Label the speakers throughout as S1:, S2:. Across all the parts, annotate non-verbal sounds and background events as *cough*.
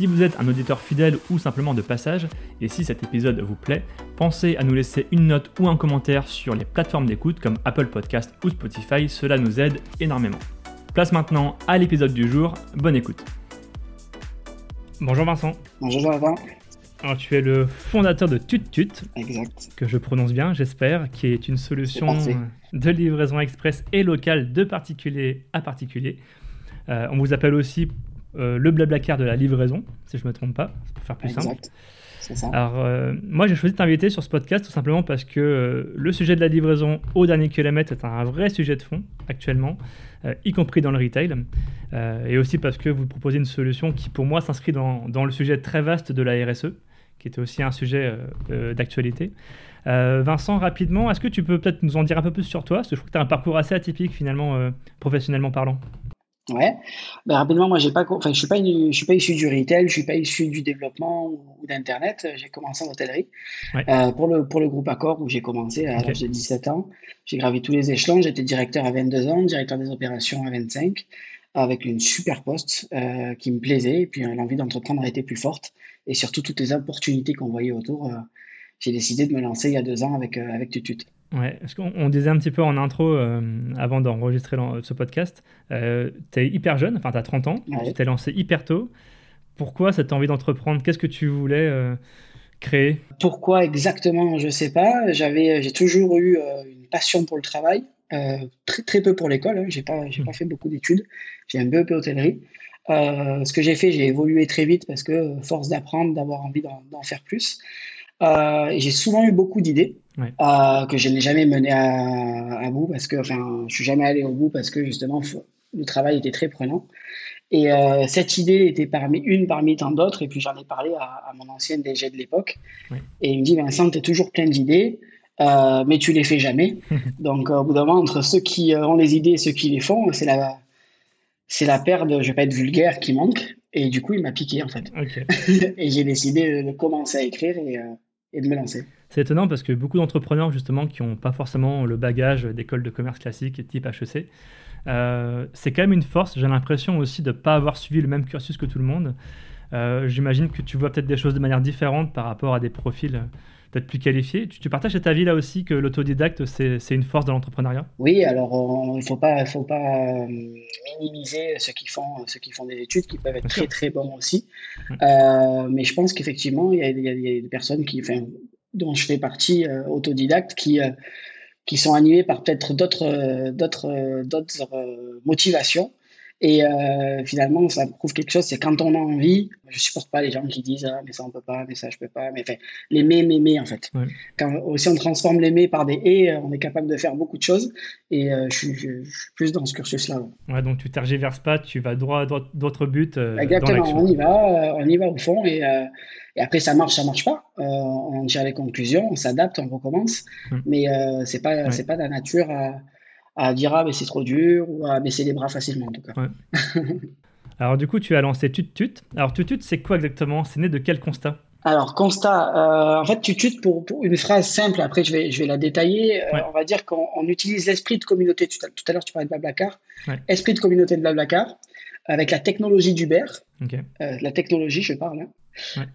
S1: Si vous êtes un auditeur fidèle ou simplement de passage, et si cet épisode vous plaît, pensez à nous laisser une note ou un commentaire sur les plateformes d'écoute comme Apple Podcast ou Spotify, cela nous aide énormément. Place maintenant à l'épisode du jour, bonne écoute. Bonjour Vincent.
S2: Bonjour Jonathan.
S1: Alors tu es le fondateur de TutTut,
S2: exact.
S1: que je prononce bien j'espère, qui est une solution de livraison express et locale de particulier à particulier. Euh, on vous appelle aussi euh, le blablacar de la livraison, si je ne me trompe pas, pour faire plus simple. Ça. Alors, euh, moi, j'ai choisi de t'inviter sur ce podcast tout simplement parce que euh, le sujet de la livraison au dernier kilomètre est un vrai sujet de fond actuellement, y compris dans le retail, et aussi parce que vous proposez une solution qui, pour moi, s'inscrit dans, dans, le sujet très vaste de la RSE, qui était aussi un sujet d'actualité. Vincent, rapidement, est-ce que tu peux peut-être nous en dire un peu plus sur toi? Parce que je trouve que tu as un parcours assez atypique, finalement, professionnellement parlant.
S2: Ouais. Ben, rapidement, moi, j'ai pas, enfin, je suis pas, je suis pas issu du retail, je suis pas issu du développement ou, d'internet. J'ai commencé en hôtellerie euh, pour le pour le groupe Accor où j'ai commencé à l'âge de 17 ans. J'ai gravi tous les échelons. J'étais directeur à 22 ans, directeur des opérations à 25, avec une super poste euh, qui me plaisait et puis euh, l'envie d'entreprendre a été plus forte et surtout toutes les opportunités qu'on voyait autour. j'ai décidé de me lancer il y a deux ans avec avec Tutut.
S1: Ouais, parce qu'on disait un petit peu en intro, euh, avant d'enregistrer ce podcast, euh, tu es hyper jeune, enfin tu as 30 ans, tu t'es lancé hyper tôt. Pourquoi cette envie d'entreprendre? Qu'est-ce que tu voulais euh, créer?
S2: Pourquoi exactement? Je sais pas. J'avais, j'ai toujours eu une passion pour le travail, très, très peu pour l'école. Hein. J'ai pas, j'ai pas fait beaucoup d'études. J'ai un BEP hôtellerie. ce que j'ai fait, j'ai évolué très vite parce que force d'apprendre, d'avoir envie d'en faire plus. J'ai souvent eu beaucoup d'idées. Euh, que je n'ai jamais mené à, bout parce que, enfin, je suis jamais allé au bout parce que justement le travail était très prenant. Et euh, cette idée était parmi une parmi tant d'autres. Et puis j'en ai parlé à, mon ancienne DG de l'époque. Et il me dit Vincent, tu es toujours plein d'idées, euh, mais tu les fais jamais. *laughs* Donc au bout d'un moment, entre ceux qui ont les idées et ceux qui les font, c'est la c'est la paire de, je vais pas être vulgaire, qui manque. Et du coup, il m'a piqué en fait. *laughs* et j'ai décidé de commencer à écrire et, et de me lancer.
S1: C'est étonnant parce que beaucoup d'entrepreneurs, justement, qui n'ont pas forcément le bagage d'école de commerce classique type HEC, euh, c'est quand même une force. J'ai l'impression aussi de ne pas avoir suivi le même cursus que tout le monde. Euh, j'imagine que tu vois peut-être des choses de manière différente par rapport à des profils euh, peut-être plus qualifiés. Tu, partages cet avis là aussi que l'autodidacte, c'est une force de l'entrepreneuriat?
S2: Oui, alors il ne faut pas, faut pas minimiser ceux qui, font, ceux qui font des études, qui peuvent être très très bons aussi. mais je pense qu'effectivement, il y, y, a des personnes qui, enfin, dont je fais partie, euh, autodidacte, qui, euh, qui sont animés par peut-être d'autres, euh, d'autres, d'autres motivations. Et finalement, ça prouve quelque chose, c'est quand on a envie, je supporte pas les gens qui disent ah mais ça on peut pas, mais ça je peux pas, mais enfin, les mais, mais, mais en fait. Quand aussi on transforme les mais par des et, on est capable de faire beaucoup de choses. Et je, suis, je, suis, plus dans ce cursus-là.
S1: Ouais. donc tu tergiverses pas, tu vas droit à d'autres buts.
S2: Exactement, on y va, on y va au fond et et après, ça marche, ça marche pas. Euh, on tire les conclusions, on s'adapte, on recommence. Hmm. Mais euh, c'est pas, c'est pas la nature à, dire ah mais c'est trop dur ou à baisser les bras facilement en tout cas. *laughs*
S1: Alors du coup, tu as lancé TutTut. Alors TutTut, c'est quoi exactement? C'est né de quel constat?
S2: Alors, constat, euh, en fait, TutTut, pour, pour, une phrase simple, après je vais, je vais la détailler, on va dire qu'on utilise l'esprit de communauté. Tout à, l'heure, tu parlais de Blablacar. Esprit de communauté de Blablacar, avec la technologie d'Uber. la technologie, je parle. Hein.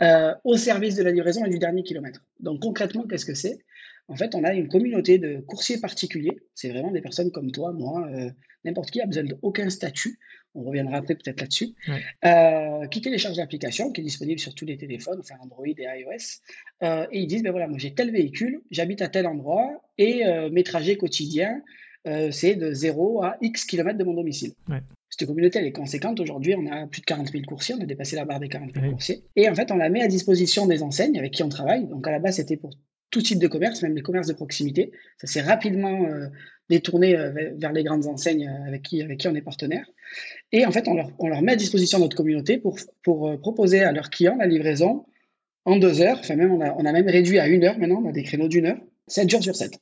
S2: Euh, au service de la livraison et du dernier kilomètre. Donc concrètement, qu'est-ce que c'est? En fait, on a une communauté de coursiers particuliers. C'est vraiment des personnes comme toi, moi, euh, n'importe qui a besoin d'aucun statut. On reviendra après peut-être là-dessus. Euh, qui télécharge l'application qui est disponible sur tous les téléphones, enfin Android et iOS. et ils disent, ben voilà, moi j'ai tel véhicule, j'habite à tel endroit et mes trajets quotidiens, c'est de 0 à X kilomètres de mon domicile. Cette communauté, elle est conséquente. Aujourd'hui, on a plus de 40 000 coursiers. On a dépassé la barre des 40 000 coursiers. Et en fait, on la met à disposition des enseignes avec qui on travaille. Donc, à la base, c'était pour tout type de commerce, même les commerces de proximité. Ça s'est rapidement euh, détourné euh, vers les grandes enseignes euh, avec qui, avec qui on est partenaire. Et en fait, on leur, on leur met à disposition notre communauté pour, pour proposer à leurs clients la livraison en deux heures. Enfin, même, on a, on a même réduit à une heure maintenant. On a des créneaux d'une heure 7 jours sur 7.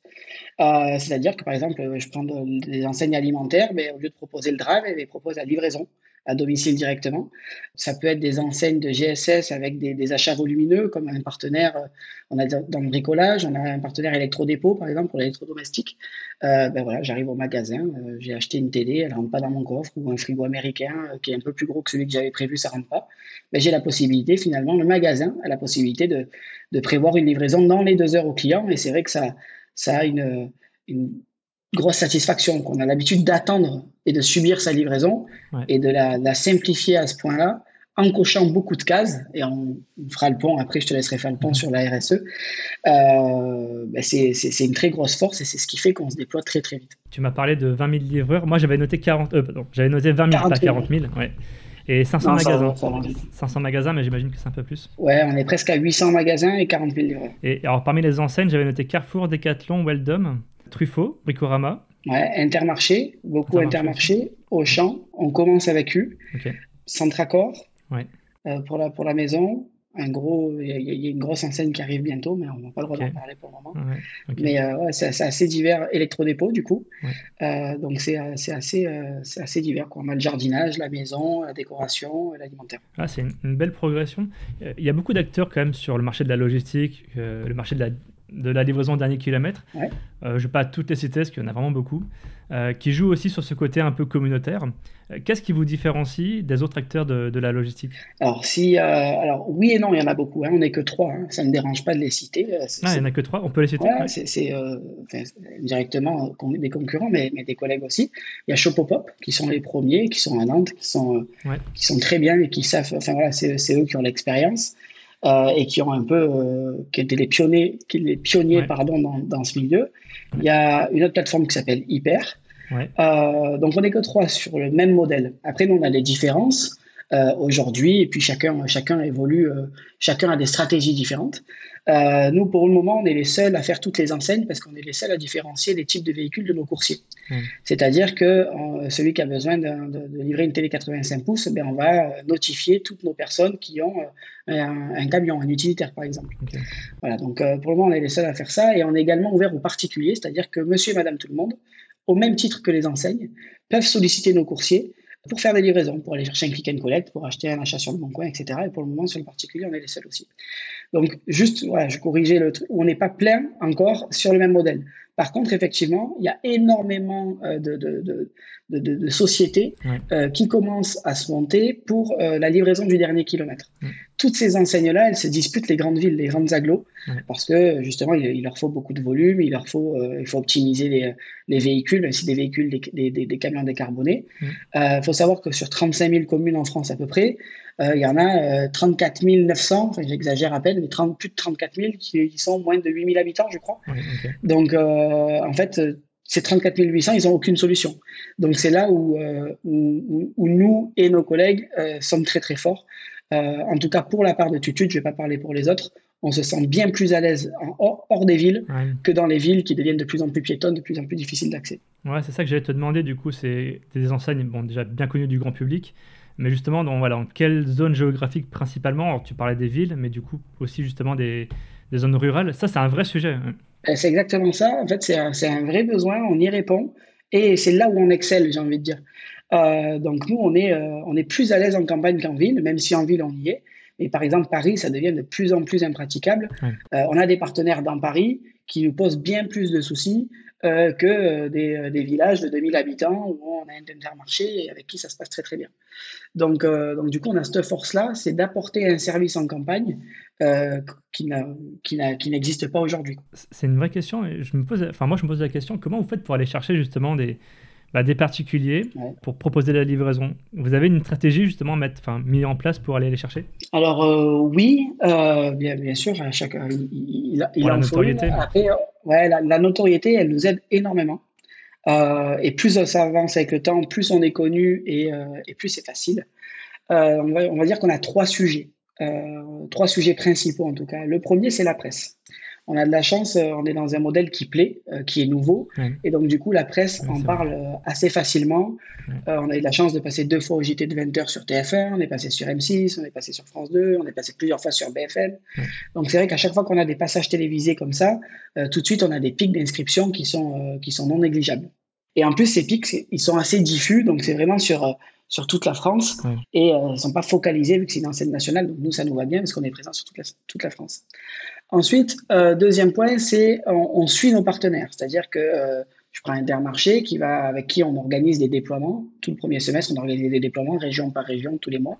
S2: Euh, c'est-à-dire que par exemple, je prends des enseignes alimentaires, mais au lieu de proposer le drive, elles proposent la livraison à domicile directement. Ça peut être des enseignes de GSS avec des, achats volumineux, comme un partenaire, euh, on a dans le bricolage, on a un partenaire électrodépôt, par exemple, pour l'électrodomestique. Euh, ben voilà, j'arrive au magasin, euh, j'ai acheté une télé, elle rentre pas dans mon coffre, ou un frigo américain qui est un peu plus gros que celui que j'avais prévu, ça rentre pas. Ben, j'ai la possibilité, finalement, le magasin a la possibilité de, de prévoir une livraison dans les deux heures au client, et c'est vrai que ça, ça a une grosse satisfaction qu'on a l'habitude d'attendre et de subir sa livraison et de la, simplifier à ce point-là en cochant beaucoup de cases et on, fera le pont après je te laisserai faire le pont sur la RSE euh, ben c'est une très grosse force et c'est ce qui fait qu'on se déploie très très vite.
S1: Tu m'as parlé de 20 000 livreurs. Moi j'avais noté 40 euh, j'avais noté 20 000 pas 40 000 ouais. et 500 magasins. 500 magasins mais j'imagine que c'est un peu plus.
S2: Ouais on est presque à 800 magasins et 40 000 livreurs.
S1: Et alors parmi les enseignes j'avais noté Carrefour Decathlon Weldom Truffaut, Bricorama.
S2: Ouais, Intermarché, beaucoup Intermarché, Auchan, on commence avec eux. Centracor, ouais. Euh, pour, la, pour la maison. Un gros, il y, a une grosse enseigne qui arrive bientôt, mais on n'a pas le droit d'en parler pour le moment. Mais euh, c'est assez divers. Électrodépôt, du coup. Euh, donc c'est assez, assez divers. Quoi. On a le jardinage, la maison, la décoration, l'alimentaire.
S1: Ah, c'est une, une, belle progression. Il y a beaucoup d'acteurs quand même sur le marché de la logistique, le marché de la de la livraison dernier kilomètre. Euh, je ne vais pas toutes les citer parce qu'il y en a vraiment beaucoup, euh, qui jouent aussi sur ce côté un peu communautaire. Euh, qu'est-ce qui vous différencie des autres acteurs de, la logistique?
S2: Alors, si, alors, oui et non, il y en a beaucoup. Hein. On n'est que trois. Hein. Ça ne me dérange pas de les citer.
S1: Ah, il n'y en a que trois. On peut les citer?
S2: C'est directement des concurrents, mais, mais, des collègues aussi. Il y a Shopopop, qui sont les premiers, qui sont à Nantes, qui sont, qui sont très bien et qui savent. Enfin, voilà, c'est eux qui ont l'expérience. Euh, et qui ont un peu, euh, qui étaient les pionniers, qui les pionniers pardon, dans, dans, ce milieu. Il y a une autre plateforme qui s'appelle Hyper. Euh, donc on n'est que trois sur le même modèle. Après, nous, on a des différences aujourd'hui, et puis chacun, chacun évolue, chacun a des stratégies différentes. Euh, nous, pour le moment, on est les seuls à faire toutes les enseignes parce qu'on est les seuls à différencier les types de véhicules de nos coursiers. Mmh. C'est-à-dire que euh, celui qui a besoin de, livrer une télé 85 pouces, ben, on va euh, notifier toutes nos personnes qui ont un, camion, un utilitaire par exemple. Voilà, donc pour le moment, on est les seuls à faire ça et on est également ouvert aux particuliers, c'est-à-dire que monsieur et madame tout le monde, au même titre que les enseignes, peuvent solliciter nos coursiers pour faire des livraisons, pour aller chercher un click and collect, pour acheter un achat sur le bon coin, etc. Et pour le moment, sur le particulier, on est les seuls aussi. Donc, juste, voilà, je corrigeais le truc, on n'est pas plein encore sur le même modèle. Par contre, effectivement, il y a énormément euh, de, de, de, de, sociétés euh, qui commencent à se monter pour euh, la livraison du dernier kilomètre. Toutes ces enseignes-là, elles se disputent les grandes villes, les grandes agglos, parce que justement, il, leur faut beaucoup de volume, il leur faut, il faut optimiser les, les véhicules, même si des véhicules, des, des, des camions décarbonés. Il faut savoir que sur 35 000 communes en France à peu près, il y en a 34 900, enfin, j'exagère à peine, mais 30, plus de 34 000 qui, sont moins de 8 000 habitants, je crois. Donc, en fait, ces 34 800, ils n'ont aucune solution. Donc c'est là où, euh, où, nous et nos collègues euh, sommes très très forts. Euh, en tout cas, pour la part de Tutut, je ne vais pas parler pour les autres, on se sent bien plus à l'aise hors, des villes que dans les villes qui deviennent de plus en plus piétonnes, de plus en plus difficiles d'accès.
S1: Ouais, c'est ça que j'allais te demander. Du coup, c'est des enseignes bon, déjà bien connues du grand public, mais justement, dans, voilà, quelle zone géographique principalement? Alors, Tu parlais des villes, mais du coup aussi justement des, des zones rurales. Ça, c'est un vrai sujet. Hein.
S2: Ben, c'est exactement ça. En fait, c'est un, vrai besoin, on y répond. Et c'est là où on excelle, j'ai envie de dire. Euh, donc nous, on est, euh, on est plus à l'aise en campagne qu'en ville, même si en ville, on y est. Mais par exemple, Paris, ça devient de plus en plus impraticable. Euh, on a des partenaires dans Paris qui nous posent bien plus de soucis que des, des, villages de 2000 habitants où on a un intermarché et avec qui ça se passe très très bien. Donc, donc du coup, on a cette force-là, c'est d'apporter un service en campagne qui n'existe pas aujourd'hui.
S1: C'est une vraie question. Et je me pose, enfin moi je me pose la question comment vous faites pour aller chercher justement des, bah, des particuliers pour proposer la livraison Vous avez une stratégie justement mettre, enfin, mise en place pour aller les chercher?
S2: Alors euh, oui, euh, bien, bien, sûr, chaque, il, il, la notoriété. ouais, la, notoriété, elle nous aide énormément. et plus ça avance avec le temps, plus on est connu et, et plus c'est facile. On va, on, va, dire qu'on a trois sujets. Euh, trois sujets principaux en tout cas. Le premier, c'est la presse. On a de la chance, euh, on est dans un modèle qui plaît, euh, qui est nouveau. Et donc, du coup, la presse en parle euh, assez facilement. on a eu la chance de passer deux fois au JT de 20h sur TF1, on est passé sur M6, on est passé sur France 2, on est passé plusieurs fois sur BFM. Donc, c'est vrai qu'à chaque fois qu'on a des passages télévisés comme ça, tout de suite, on a des pics d'inscription qui, sont qui sont non négligeables. Et en plus, ces pics, ils sont assez diffus, donc c'est vraiment sur sur toute la France et ils ne sont pas focalisés vu que c'est une enseigne nationale. Donc nous, ça nous va bien parce qu'on est présent sur toute la, toute la France. Ensuite, euh, deuxième point, c'est on, suit nos partenaires. C'est-à-dire que euh, je prends Intermarché qui va, avec qui on organise des déploiements. Tout le premier semestre, on organise des déploiements région par région tous les mois.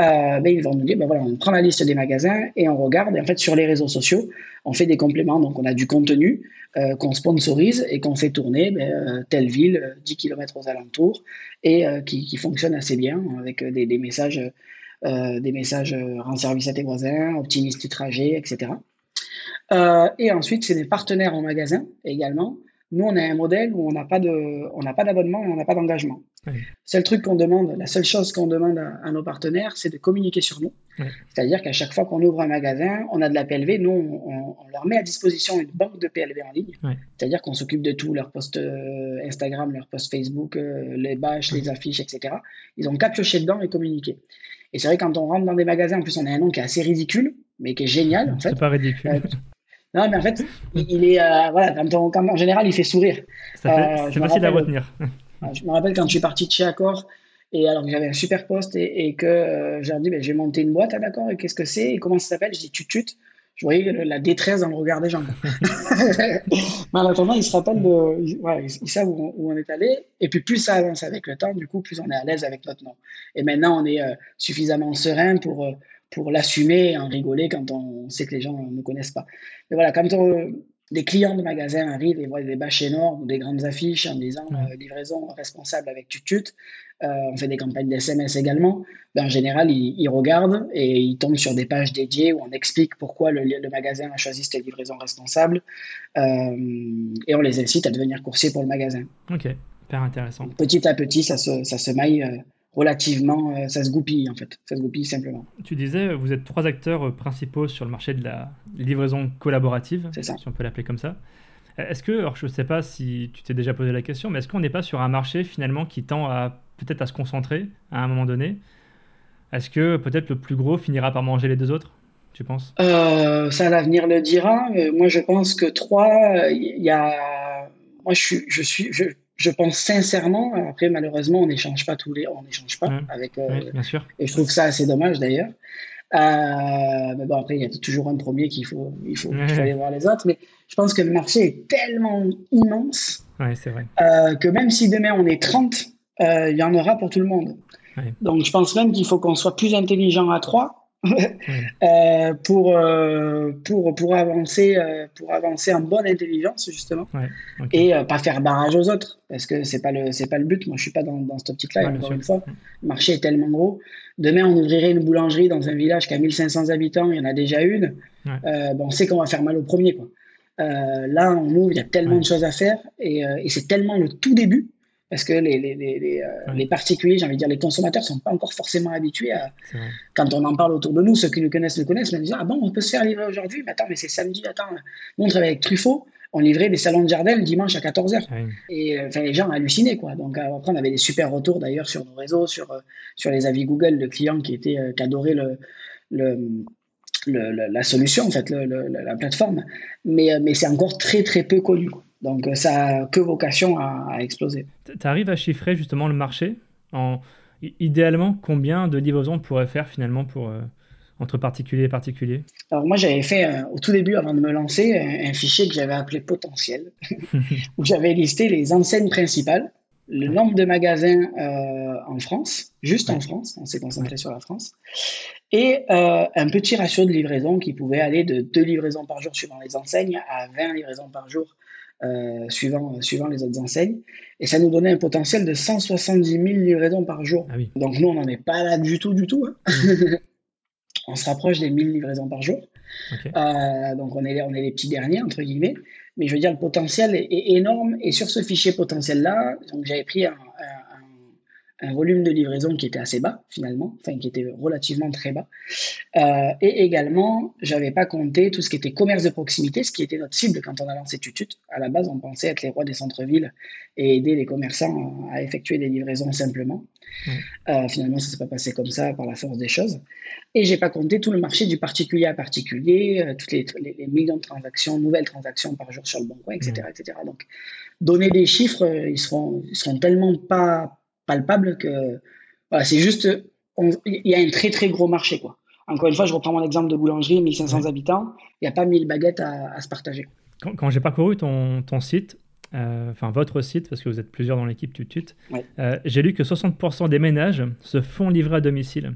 S2: Euh, ben, ils vont nous dire, ben voilà, on prend la liste des magasins et on regarde. En fait, sur les réseaux sociaux, on fait des compléments. Donc, on a du contenu qu'on sponsorise et qu'on fait tourner ben, telle ville, 10 km aux alentours, et qui, fonctionne assez bien avec des, messages euh, des messages euh, rend service à tes voisins, optimise tes trajets, etc. Euh, et ensuite, c'est des partenaires en magasin également. Nous, on a un modèle où on n'a pas de, on n'a pas d'abonnement et on n'a pas d'engagement. Seul truc qu'on demande, la seule chose qu'on demande à, nos partenaires, c'est de communiquer sur nous. C'est-à-dire qu'à chaque fois qu'on ouvre un magasin, on a de la PLV, nous, on, leur met à disposition une banque de PLV en ligne. C'est-à-dire qu'on s'occupe de tout, leurs posts Instagram, leurs posts Facebook, les bâches, les affiches, etc. Ils ont qu'à piocher dedans et communiquer. Et c'est vrai, quand on rentre dans des magasins, en plus, on a un nom qui est assez ridicule, mais qui est génial.
S1: C'est pas ridicule. Euh,
S2: non, mais en fait, il est. Euh, voilà, quand, en général, il fait sourire.
S1: Euh, c'est facile à retenir. *laughs*
S2: je me rappelle quand je suis parti de chez Accor, et alors que j'avais un super poste, et, que j'ai dit, ben, je vais monter une boîte à d'accord, et qu'est-ce que c'est Et comment ça s'appelle? Je dis Tutut je voyais la détresse dans le regard des gens. *laughs* Mais en attendant, ils se rappellent de. ils, savent où on, est allé. Et puis, plus ça avance avec le temps, du coup, plus on est à l'aise avec notre nom. Et maintenant, on est euh, suffisamment serein pour, euh, pour l'assumer et en rigoler quand on sait que les gens ne connaissent pas. Mais voilà, quand on, des clients de magasins arrivent et voient des bâches énormes ou des grandes affiches en disant euh, livraison responsable avec Tutut, euh, on fait des campagnes d'SMS également, ben, en général, ils, regardent et ils tombent sur des pages dédiées où on explique pourquoi le, magasin a choisi cette livraison responsable euh, et on les incite à devenir coursier pour le magasin.
S1: Ok, hyper intéressant.
S2: Petit à petit, ça se, ça se maille relativement, euh, ça se goupille en fait, ça se goupille simplement.
S1: Tu disais, vous êtes trois acteurs euh, principaux sur le marché de la livraison collaborative,
S2: si
S1: on peut l'appeler comme ça. Euh, est-ce que, alors je ne sais pas si tu t'es déjà posé la question, mais est-ce qu'on n'est pas sur un marché finalement qui tend à peut-être à se concentrer à un moment donné? Est-ce que peut-être le plus gros finira par manger les deux autres tu penses?
S2: Ça, l'avenir le dira. moi, je pense que trois, il y a. Moi, je suis, je suis, je, je pense sincèrement, après malheureusement on n'échange pas tous les, on n'échange pas avec.
S1: Euh, bien sûr.
S2: Et je trouve ça assez dommage d'ailleurs. Euh, mais bon après il y a toujours un premier qu'il faut, il faut, aller voir les autres. Mais je pense que le marché est tellement immense.
S1: c'est vrai.
S2: Euh, que même si demain on est 30, il y en aura pour tout le monde. Donc je pense même qu'il faut qu'on soit plus intelligent à trois *laughs* euh, pour, euh, pour, pour, avancer, euh, pour avancer en bonne intelligence, justement, et pas faire barrage aux autres, parce que c'est pas le, c'est pas le but. Moi, je suis pas dans, dans cette optique-là, encore une fois. Le marché est tellement gros. Demain, on ouvrirait une boulangerie dans un village qui a 1500 habitants, il y en a déjà une. bon, on sait qu'on va faire mal au premier, quoi. là, on ouvre, il y a tellement de choses à faire, et, et c'est tellement le tout début parce que les, les, les, euh, les particuliers, j'ai envie de dire, les consommateurs sont pas encore forcément habitués à. Quand on en parle autour de nous, ceux qui nous connaissent le connaissent, mais disent Ah bon, on peut se faire livrer aujourd'hui, mais attends, mais c'est samedi, attends. Nous, on avec Truffaut, on livrait des salons de jardin le dimanche à 14h. Et euh, les gens hallucinaient, quoi. Donc après, on avait des super retours d'ailleurs sur nos réseaux, sur, euh, sur les avis Google de clients qui, étaient, qui adoraient le, le, la solution, en fait, la plateforme. Mais, mais c'est encore très, très peu connu. Donc euh, ça a que vocation à, exploser.
S1: Tu arrives à chiffrer justement le marché en idéalement combien de livraisons on pourrait faire finalement pour euh, entre particuliers et particuliers?
S2: Alors moi j'avais fait euh, au tout début avant de me lancer un, fichier que j'avais appelé potentiel *laughs* où j'avais listé les enseignes principales, le nombre de magasins en France, juste en France, on s'est concentré sur la France, et un petit ratio de livraison qui pouvait aller de 2 livraisons par jour suivant les enseignes à 20 livraisons par jour euh, suivant, suivant les autres enseignes. Et ça nous donnait un potentiel de 170 000 livraisons par jour.
S1: Ah
S2: Donc nous, on n'en est pas là du tout, du tout. Hein. Mmh. *laughs* on se rapproche des 1000 livraisons par jour. Euh, donc on est, on est les petits derniers, entre guillemets. Mais je veux dire, le potentiel est, énorme. Et sur ce fichier potentiel-là, j'avais pris un, un volume de livraison qui était assez bas finalement, enfin qui était relativement très bas. Euh, et également, j'avais pas compté tout ce qui était commerce de proximité, ce qui était notre cible quand on a lancé Tutut. À la base, on pensait être les rois des centres-villes et aider les commerçants à effectuer des livraisons simplement. Euh, finalement, ça s'est pas passé comme ça par la force des choses. Et j'ai pas compté tout le marché du particulier à particulier, euh, toutes les, les, millions de transactions, nouvelles transactions par jour sur le bon coin, etc., etc. Donc, donner des chiffres, ils seront, ils seront tellement pas palpable que c'est juste, il y a un très très gros marché. Quoi. Encore une fois, je reprends mon exemple de boulangerie, 1500 habitants, il n'y a pas 1000 baguettes à, se partager.
S1: Quand, j'ai parcouru ton, ton site, euh, enfin votre site, parce que vous êtes plusieurs dans l'équipe Tutut, euh, j'ai lu que 60% des ménages se font livrer à domicile.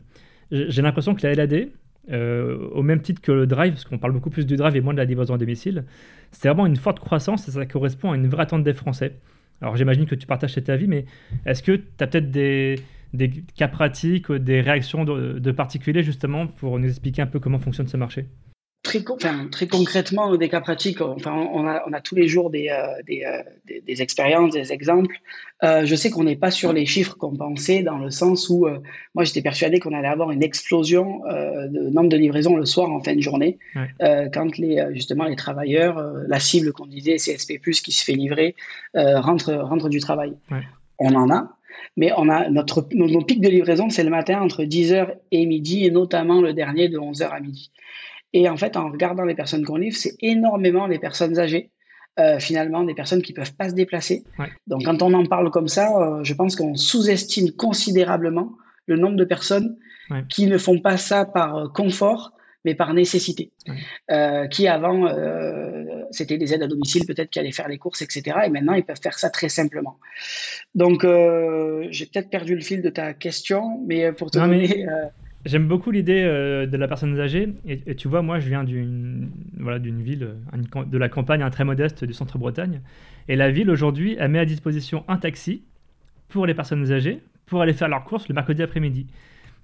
S1: J'ai l'impression que la LAD, euh, au même titre que le drive, parce qu'on parle beaucoup plus du drive et moins de la livraison à domicile, c'est vraiment une forte croissance et ça correspond à une vraie attente des Français. Alors j'imagine que tu partages cet avis, mais est-ce que tu as peut-être des, cas pratiques, des réactions de, particuliers justement pour nous expliquer un peu comment fonctionne ce marché?
S2: Très, très concrètement, des cas pratiques, enfin, on, a, on a tous les jours des, euh, euh, des, des, expériences, des exemples. Euh, je sais qu'on n'est pas sur les chiffres qu'on pensait, dans le sens où moi j'étais persuadé qu'on allait avoir une explosion de nombre de livraisons le soir en fin de journée, quand les, justement les travailleurs, la cible qu'on disait CSP, qui se fait livrer, rentre, rentre du travail. On en a, mais on a notre, nos, pics de livraison, c'est le matin entre 10h et midi, et notamment le dernier de 11h à midi. Et en fait, en regardant les personnes qu'on livre, c'est énormément des personnes âgées, euh, finalement, des personnes qui ne peuvent pas se déplacer. Donc, quand on en parle comme ça, euh, je pense qu'on sous-estime considérablement le nombre de personnes qui ne font pas ça par euh, confort, mais par nécessité. qui avant, c'était des aides à domicile, peut-être qui allaient faire les courses, etc. Et maintenant, ils peuvent faire ça très simplement. Donc, j'ai peut-être perdu le fil de ta question, mais pour te donner.
S1: J'aime beaucoup l'idée euh, de la personne âgée. Et, tu vois, moi, je viens d'une voilà, ville, de la campagne un très modeste du centre-Bretagne. Et la ville, aujourd'hui, elle met à disposition un taxi pour les personnes âgées pour aller faire leurs courses le mercredi après-midi.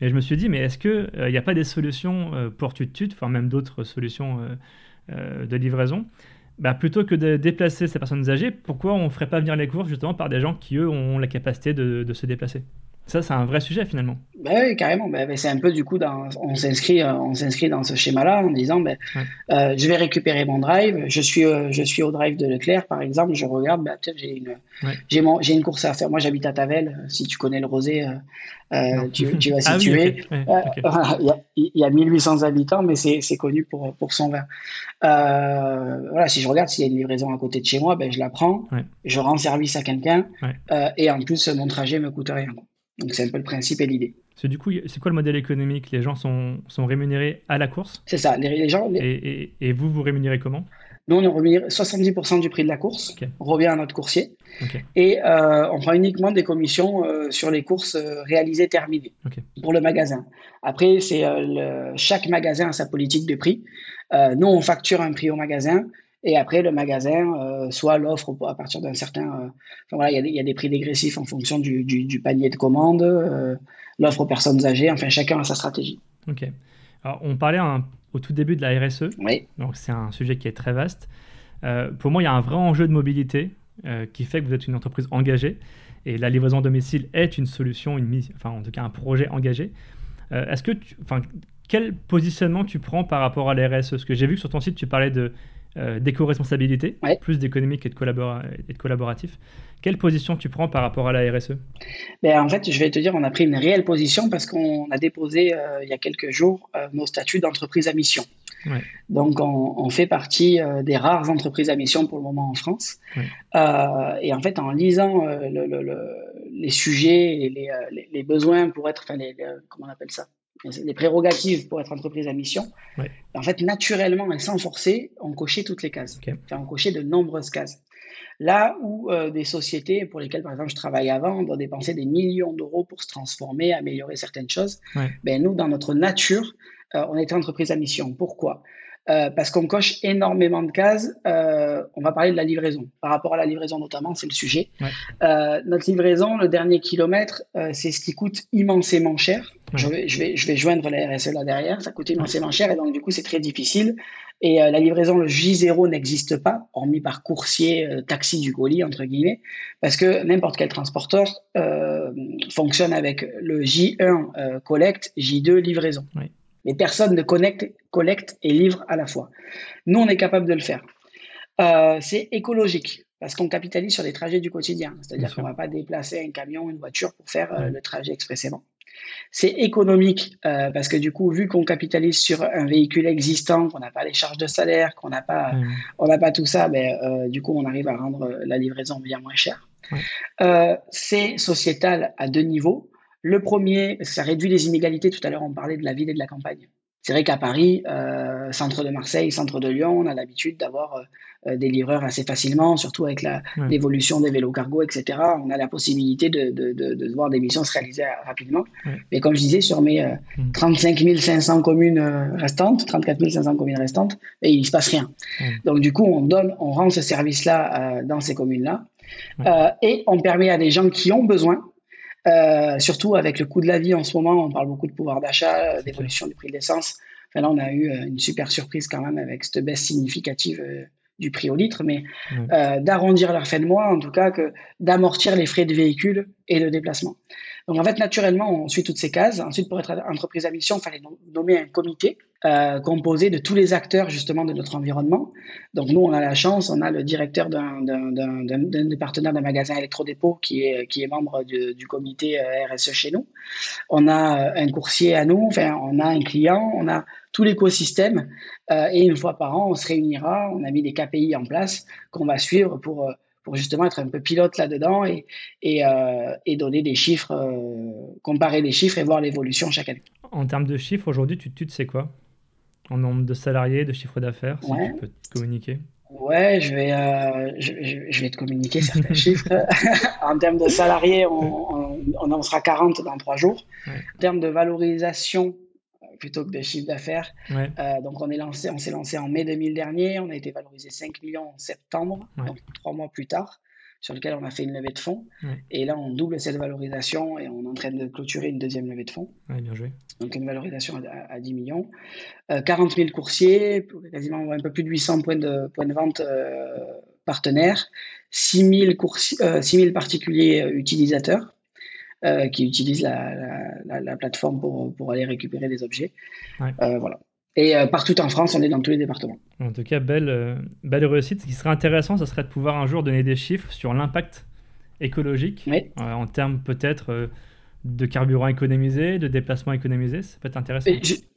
S1: Et je me suis dit, mais est-ce qu'il n'y a pas des solutions euh, pour Tutut, enfin même d'autres solutions euh, de livraison? Bah, plutôt que de déplacer ces personnes âgées, pourquoi on ne ferait pas venir les courses justement par des gens qui, eux, ont la capacité de se déplacer? Ça, c'est un vrai sujet finalement.
S2: Ben oui, carrément. Ben, ben, c'est un peu du coup, dans, on s'inscrit, euh, on s'inscrit dans ce schéma-là en disant, ben, euh, je vais récupérer mon drive. Je suis, euh, je suis au drive de Leclerc, par exemple. Je regarde, j'ai une, j'ai, mon, j'ai une course à faire. Moi, j'habite à Tavel. Si tu connais le Rosé, tu, tu, vas *laughs* ah situer. il, y a, 1800 habitants, mais c'est, c'est connu pour, pour son vin. voilà, si je regarde s'il y a une livraison à côté de chez moi, ben, je la prends, je rends service à quelqu'un, et en plus, mon trajet me coûte rien. Donc c'est un peu le principe et l'idée.
S1: C'est du coup, c'est quoi le modèle économique? Les gens sont, sont rémunérés à la course?
S2: C'est ça, les, gens...
S1: Et, et, vous, vous rémunérez comment?
S2: Nous, on est rémunéré 70% du prix de la course, on revient à notre coursier, et euh, on prend uniquement des commissions euh, sur les courses euh, réalisées terminées. Pour le magasin. Après, c'est chaque magasin a sa politique de prix. nous, on facture un prix au magasin, et après, le magasin, euh, soit l'offre à partir d'un certain. Euh, enfin, voilà, il y, y, a des prix dégressifs en fonction du, du, panier de commande, euh, l'offre aux personnes âgées, enfin, chacun a sa stratégie.
S1: Ok. Alors, on parlait au tout début de la RSE. Oui. Donc, c'est un sujet qui est très vaste. pour moi, il y a un vrai enjeu de mobilité qui fait que vous êtes une entreprise engagée. Et la livraison à domicile est une solution, une mise, enfin, en tout cas, un projet engagé. Est-ce que tu. Enfin, quel positionnement tu prends par rapport à la RSE Parce que j'ai vu que sur ton site, tu parlais de euh, d'éco-responsabilité, plus d'économique et, de et de collaboratif. Quelle position tu prends par rapport à la RSE
S2: ben, En fait, je vais te dire, on a pris une réelle position parce qu'on a déposé euh, il y a quelques jours euh, nos statuts d'entreprise à mission. Donc, on, fait partie des rares entreprises à mission pour le moment en France. et en fait, en lisant les sujets et les, besoins pour être, enfin, comment on appelle ça? Les prérogatives pour être entreprise à mission, en fait, naturellement et sans forcer, on cochait toutes les cases. on cochait de nombreuses cases. Là où euh, des sociétés pour lesquelles, par exemple, je travaille avant, doivent dépenser des millions d'euros pour se transformer, améliorer certaines choses, ben, nous, dans notre nature, euh, on était entreprise à mission. Pourquoi? Euh, parce qu'on coche énormément de cases. Euh, on va parler de la livraison. Par rapport à la livraison notamment, c'est le sujet. Euh, notre livraison, le dernier kilomètre, c'est ce qui coûte immensément cher. Je, vais, je, vais, je vais joindre la RSE là derrière. Ça coûte immensément cher et donc du coup, c'est très difficile. Et la livraison, le J0 n'existe pas, hormis par coursier, taxi du colis, entre guillemets, parce que n'importe quel transporteur fonctionne avec le J1 collecte, J2 livraison. Oui. Les personnes ne connectent, collectent et livrent à la fois. Nous, on est capable de le faire. Euh, c'est écologique parce qu'on capitalise sur les trajets du quotidien. C'est-à-dire qu'on ne va pas déplacer un camion, une voiture pour faire euh, le trajet expressément. C'est économique euh, parce que du coup, vu qu'on capitalise sur un véhicule existant, qu'on n'a pas les charges de salaire, qu'on n'a pas, on n'a pas tout ça, ben, du coup, on arrive à rendre la livraison bien moins chère. c'est sociétal à deux niveaux. Le premier, ça réduit les inégalités. Tout à l'heure, on parlait de la ville et de la campagne. C'est vrai qu'à Paris, euh, centre de Marseille, centre de Lyon, on a l'habitude d'avoir euh, des livreurs assez facilement, surtout avec l'évolution des vélos cargo, etc. On a la possibilité de, de, de, voir des missions se réaliser rapidement. Mais comme je disais, sur mes 35 euh, 500 mm. communes restantes, 34 500 communes restantes, il ne se passe rien. Donc du coup, on donne, on rend ce service-là dans ces communes-là. et on permet à des gens qui ont besoin euh, surtout avec le coût de la vie en ce moment, on parle beaucoup de pouvoir d'achat, euh, d'évolution du prix de l'essence. Là, on a eu euh, une super surprise quand même avec cette baisse significative du prix au litre, mais d'arrondir leur fin de mois, en tout cas, que d'amortir les frais de véhicule et de déplacement. Donc en fait, naturellement, on suit toutes ces cases. Ensuite, pour être entreprise à mission, il fallait nommer un comité euh, composé de tous les acteurs justement de notre environnement. Donc nous, on a la chance, on a le directeur d'un des partenaires d'un magasin électrodépôt qui est, qui est membre du, du comité euh, RSE chez nous. On a euh, un coursier à nous, enfin, on a un client, on a tout l'écosystème euh, et une fois par an, on se réunira, on a mis des KPI en place qu'on va suivre pour euh, pour justement être un peu pilote là-dedans et, et, euh, et, donner des chiffres, comparer les chiffres et voir l'évolution chaque année.
S1: En termes de chiffres, aujourd'hui, tu, tu sais quoi? En nombre de salariés, de chiffre d'affaires, si tu peux te communiquer
S2: Ouais, je vais, euh, je, je, vais te communiquer certains *laughs* chiffres. *laughs* en termes de salariés, on, on, en sera 40 dans trois jours. En termes de valorisation, plutôt que de chiffre d'affaires, euh, donc on est lancé, on s'est lancé en mai 2000 dernier, on a été valorisé 5 millions en septembre, donc trois mois plus tard sur lequel on a fait une levée de fonds. Et là, on double cette valorisation et on est en train de clôturer une deuxième levée de fonds.
S1: bien joué.
S2: Donc une valorisation à, 10 millions. 40 euh, 000 coursiers, quasiment un peu plus de 800 points de, points de vente euh, partenaires, 6 000, coursiers, 6 particuliers euh, qui utilisent la, la, plateforme pour, pour, aller récupérer des objets. voilà. Et euh, partout en France, on est dans tous les départements.
S1: En tout cas, belle, euh, belle réussite. Ce qui serait intéressant, ce serait de pouvoir un jour donner des chiffres sur l'impact écologique, euh, en termes peut-être de carburant économisé, de déplacement économisé. Ça peut être intéressant.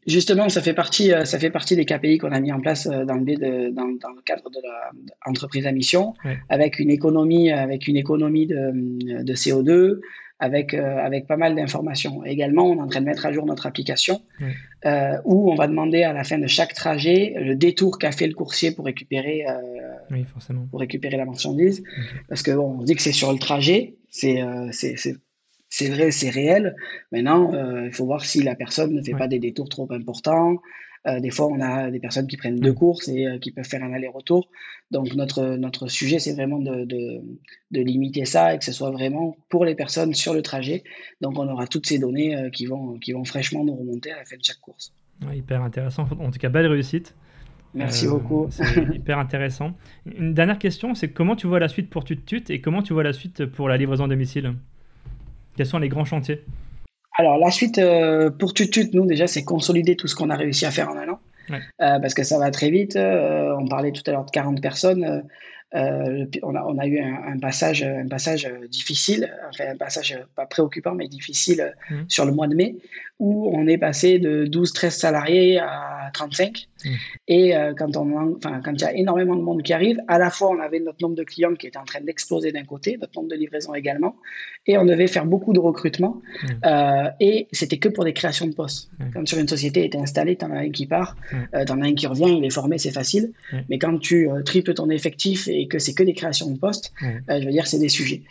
S2: justement, ça fait partie, ça fait partie des KPI qu'on a mis en place dans le, dans, dans le cadre de l'entreprise à mission, avec une économie, avec une économie de, de CO2, avec, euh, avec pas mal d'informations. Également, on est en train de mettre à jour notre application euh, où on va demander à la fin de chaque trajet le détour qu'a fait le coursier pour récupérer,
S1: euh, forcément.
S2: Pour récupérer la marchandise. Parce que bon, on dit que c'est sur le trajet, c'est c'est vrai, c'est réel. Maintenant, il faut voir si la personne ne fait pas des détours trop importants, euh, des fois, on a des personnes qui prennent deux mm. courses et euh, qui peuvent faire un aller-retour. Donc, notre, notre sujet, c'est vraiment de, de, de, limiter ça et que ce soit vraiment pour les personnes sur le trajet. Donc, on aura toutes ces données euh, qui, vont, qui vont fraîchement nous remonter à la fin de chaque course.
S1: hyper intéressant. En tout cas, belle réussite.
S2: Merci beaucoup.
S1: C'est *laughs* hyper intéressant. Une dernière question, c'est comment tu vois la suite pour TutTut et comment tu vois la suite pour la livraison à domicile? Quels sont les grands chantiers?
S2: Alors, la suite euh, pour Tutut, nous, déjà, c'est consolider tout ce qu'on a réussi à faire en un an. Euh, parce que ça va très vite. Euh, on parlait tout à l'heure de 40 personnes. Euh, on, a, on, a, eu un, passage, un passage difficile, enfin un passage pas préoccupant mais difficile mmh. sur le mois de mai, où on est passé de 12-13 salariés à 35. Mmh. Et euh, quand, on, enfin, quand il y a énormément de monde qui arrive, à la fois on avait notre nombre de clients qui était en train d'exploser d'un côté, notre nombre de livraisons également, et on devait faire beaucoup de recrutement. Mmh. Euh, et c'était que pour des créations de postes. Quand sur une société est installée, tu en as un qui part, tu en as un qui revient, il est formé, c'est facile. Mais quand tu triples ton effectif et que c'est que des créations de postes, euh, je veux dire, c'est des sujets.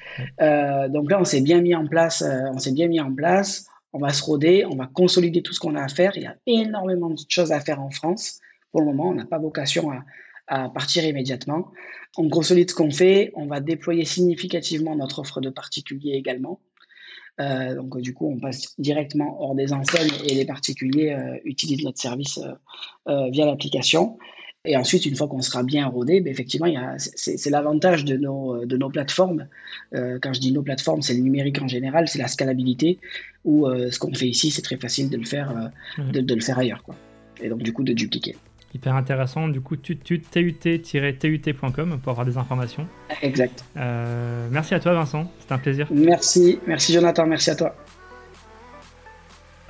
S2: Euh, donc là, on s'est bien mis en place, euh, on s'est bien mis en place. On va se roder, on va consolider tout ce qu'on a à faire. Il y a énormément de choses à faire en France pour le moment, on n'a pas vocation à, partir immédiatement. En gros solide, ce qu'on fait, on va déployer significativement notre offre de particuliers également. Euh, donc du coup, on passe directement hors des enseignes et les particuliers euh, utilisent notre service euh, via l'application. Et ensuite, une fois qu'on sera bien rodé, ben, effectivement, c'est l'avantage de nos, de nos plateformes. quand je dis nos plateformes, c'est le numérique en général, c'est la scalabilité, où ce qu'on fait ici, c'est très facile de le faire, de, de, le faire ailleurs. Quoi. Et donc, du coup, de dupliquer.
S1: Hyper intéressant. Du coup, tut-tut-tut.com pour avoir des informations.
S2: Exact.
S1: Euh, merci à toi, Vincent. C'était un plaisir.
S2: Merci. Merci, Jonathan. Merci à toi.